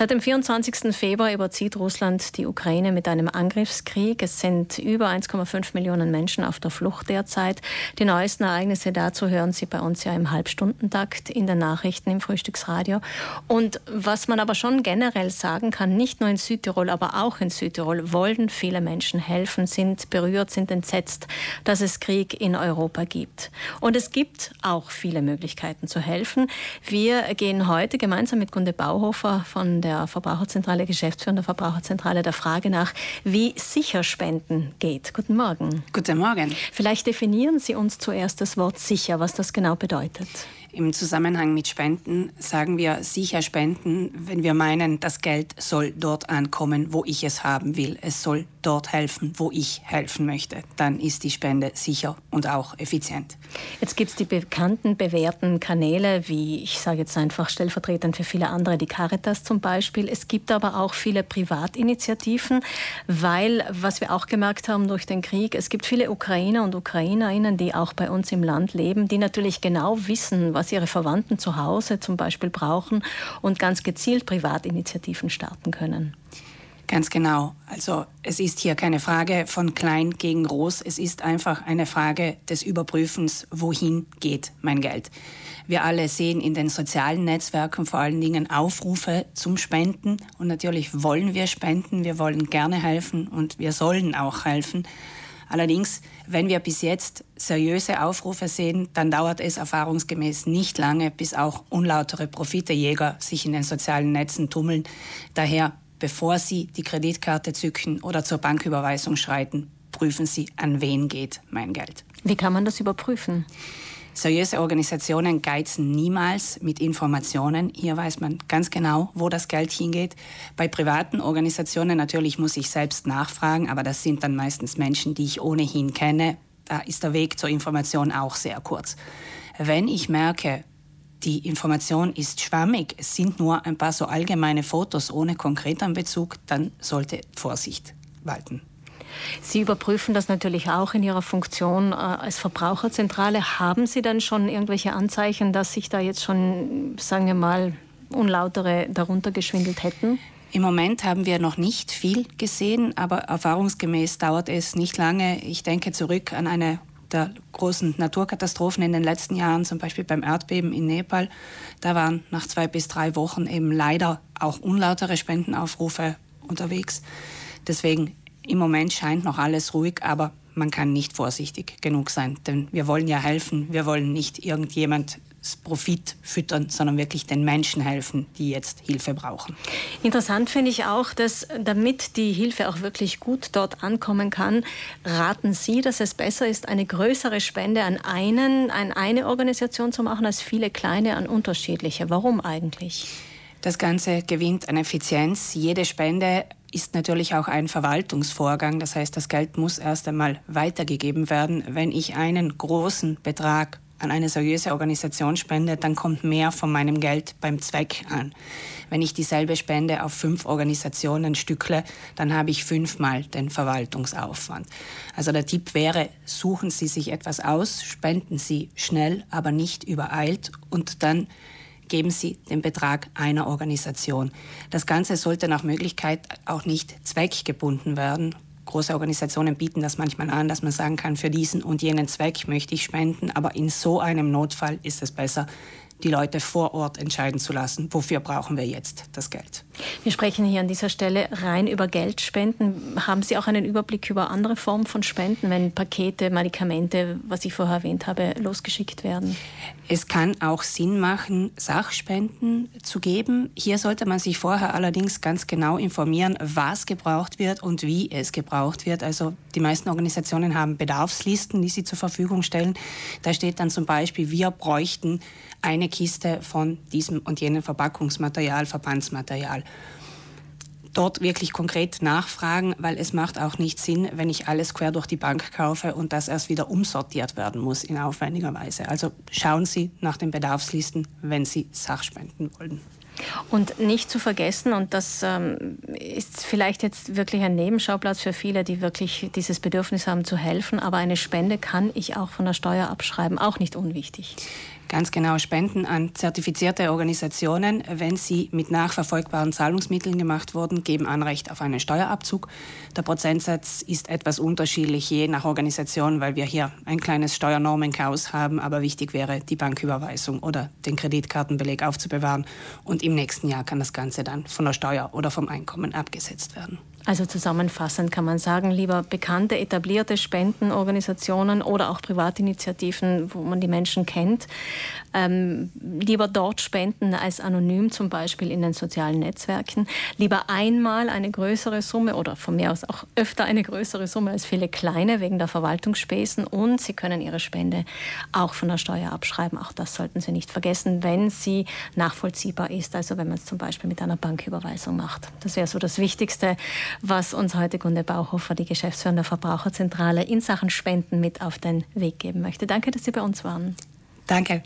Seit dem 24. Februar überzieht Russland die Ukraine mit einem Angriffskrieg. Es sind über 1,5 Millionen Menschen auf der Flucht derzeit. Die neuesten Ereignisse dazu hören Sie bei uns ja im Halbstundentakt in den Nachrichten im Frühstücksradio. Und was man aber schon generell sagen kann, nicht nur in Südtirol, aber auch in Südtirol wollen viele Menschen helfen, sind berührt, sind entsetzt, dass es Krieg in Europa gibt. Und es gibt auch viele Möglichkeiten zu helfen. Wir gehen heute gemeinsam mit Gunde Bauhofer von der der Verbraucherzentrale, geschäftsführender Verbraucherzentrale, der Frage nach, wie sicher Spenden geht. Guten Morgen. Guten Morgen. Vielleicht definieren Sie uns zuerst das Wort sicher, was das genau bedeutet. Im Zusammenhang mit Spenden sagen wir sicher spenden, wenn wir meinen, das Geld soll dort ankommen, wo ich es haben will. Es soll dort helfen, wo ich helfen möchte. Dann ist die Spende sicher und auch effizient. Jetzt gibt es die bekannten, bewährten Kanäle, wie ich sage jetzt einfach stellvertretend für viele andere, die Caritas zum Beispiel. Es gibt aber auch viele Privatinitiativen, weil, was wir auch gemerkt haben durch den Krieg, es gibt viele Ukrainer und Ukrainerinnen, die auch bei uns im Land leben, die natürlich genau wissen, was ihre Verwandten zu Hause zum Beispiel brauchen und ganz gezielt Privatinitiativen starten können. Ganz genau. Also es ist hier keine Frage von klein gegen groß. Es ist einfach eine Frage des Überprüfens, wohin geht mein Geld. Wir alle sehen in den sozialen Netzwerken vor allen Dingen Aufrufe zum Spenden. Und natürlich wollen wir spenden, wir wollen gerne helfen und wir sollen auch helfen. Allerdings, wenn wir bis jetzt seriöse Aufrufe sehen, dann dauert es erfahrungsgemäß nicht lange, bis auch unlautere Profitejäger sich in den sozialen Netzen tummeln. Daher, bevor Sie die Kreditkarte zücken oder zur Banküberweisung schreiten, prüfen Sie, an wen geht mein Geld. Wie kann man das überprüfen? Seriöse Organisationen geizen niemals mit Informationen. Hier weiß man ganz genau, wo das Geld hingeht. Bei privaten Organisationen natürlich muss ich selbst nachfragen, aber das sind dann meistens Menschen, die ich ohnehin kenne. Da ist der Weg zur Information auch sehr kurz. Wenn ich merke, die Information ist schwammig, es sind nur ein paar so allgemeine Fotos ohne konkreten Bezug, dann sollte Vorsicht walten. Sie überprüfen das natürlich auch in Ihrer Funktion äh, als Verbraucherzentrale. Haben Sie denn schon irgendwelche Anzeichen, dass sich da jetzt schon, sagen wir mal, unlautere darunter geschwindelt hätten? Im Moment haben wir noch nicht viel gesehen, aber erfahrungsgemäß dauert es nicht lange. Ich denke zurück an eine der großen Naturkatastrophen in den letzten Jahren, zum Beispiel beim Erdbeben in Nepal. Da waren nach zwei bis drei Wochen eben leider auch unlautere Spendenaufrufe unterwegs. Deswegen im Moment scheint noch alles ruhig, aber man kann nicht vorsichtig genug sein, denn wir wollen ja helfen. Wir wollen nicht irgendjemand Profit füttern, sondern wirklich den Menschen helfen, die jetzt Hilfe brauchen. Interessant finde ich auch, dass damit die Hilfe auch wirklich gut dort ankommen kann, raten Sie, dass es besser ist, eine größere Spende an einen, an eine Organisation zu machen, als viele kleine an unterschiedliche. Warum eigentlich? Das Ganze gewinnt an Effizienz. Jede Spende ist natürlich auch ein Verwaltungsvorgang. Das heißt, das Geld muss erst einmal weitergegeben werden. Wenn ich einen großen Betrag an eine seriöse Organisation spende, dann kommt mehr von meinem Geld beim Zweck an. Wenn ich dieselbe Spende auf fünf Organisationen stückle, dann habe ich fünfmal den Verwaltungsaufwand. Also der Tipp wäre, suchen Sie sich etwas aus, spenden Sie schnell, aber nicht übereilt und dann geben Sie den Betrag einer Organisation. Das Ganze sollte nach Möglichkeit auch nicht zweckgebunden werden. Große Organisationen bieten das manchmal an, dass man sagen kann, für diesen und jenen Zweck möchte ich spenden, aber in so einem Notfall ist es besser, die Leute vor Ort entscheiden zu lassen, wofür brauchen wir jetzt das Geld. Wir sprechen hier an dieser Stelle rein über Geldspenden. Haben Sie auch einen Überblick über andere Formen von Spenden, wenn Pakete, Medikamente, was ich vorher erwähnt habe, losgeschickt werden? Es kann auch Sinn machen, Sachspenden zu geben. Hier sollte man sich vorher allerdings ganz genau informieren, was gebraucht wird und wie es gebraucht wird. Also die meisten Organisationen haben Bedarfslisten, die sie zur Verfügung stellen. Da steht dann zum Beispiel, wir bräuchten eine Kiste von diesem und jenem Verpackungsmaterial, Verbandsmaterial. Dort wirklich konkret nachfragen, weil es macht auch nicht Sinn, wenn ich alles quer durch die Bank kaufe und das erst wieder umsortiert werden muss in aufwendiger Weise. Also schauen Sie nach den Bedarfslisten, wenn Sie Sachspenden wollen. Und nicht zu vergessen, und das ähm, ist vielleicht jetzt wirklich ein Nebenschauplatz für viele, die wirklich dieses Bedürfnis haben zu helfen, aber eine Spende kann ich auch von der Steuer abschreiben, auch nicht unwichtig. Ganz genau, Spenden an zertifizierte Organisationen, wenn sie mit nachverfolgbaren Zahlungsmitteln gemacht wurden, geben Anrecht auf einen Steuerabzug. Der Prozentsatz ist etwas unterschiedlich je nach Organisation, weil wir hier ein kleines Steuernormenchaos haben, aber wichtig wäre, die Banküberweisung oder den Kreditkartenbeleg aufzubewahren und im nächsten Jahr kann das Ganze dann von der Steuer oder vom Einkommen abgesetzt werden. Also zusammenfassend kann man sagen, lieber bekannte, etablierte Spendenorganisationen oder auch Privatinitiativen, wo man die Menschen kennt, ähm, lieber dort spenden als anonym, zum Beispiel in den sozialen Netzwerken. Lieber einmal eine größere Summe oder von mir aus auch öfter eine größere Summe als viele kleine wegen der Verwaltungsspesen. Und Sie können Ihre Spende auch von der Steuer abschreiben. Auch das sollten Sie nicht vergessen, wenn sie nachvollziehbar ist. Also wenn man es zum Beispiel mit einer Banküberweisung macht. Das wäre so das Wichtigste was uns heute Gunde Bauhofer, die Geschäftsführerin der Verbraucherzentrale, in Sachen Spenden mit auf den Weg geben möchte. Danke, dass Sie bei uns waren. Danke.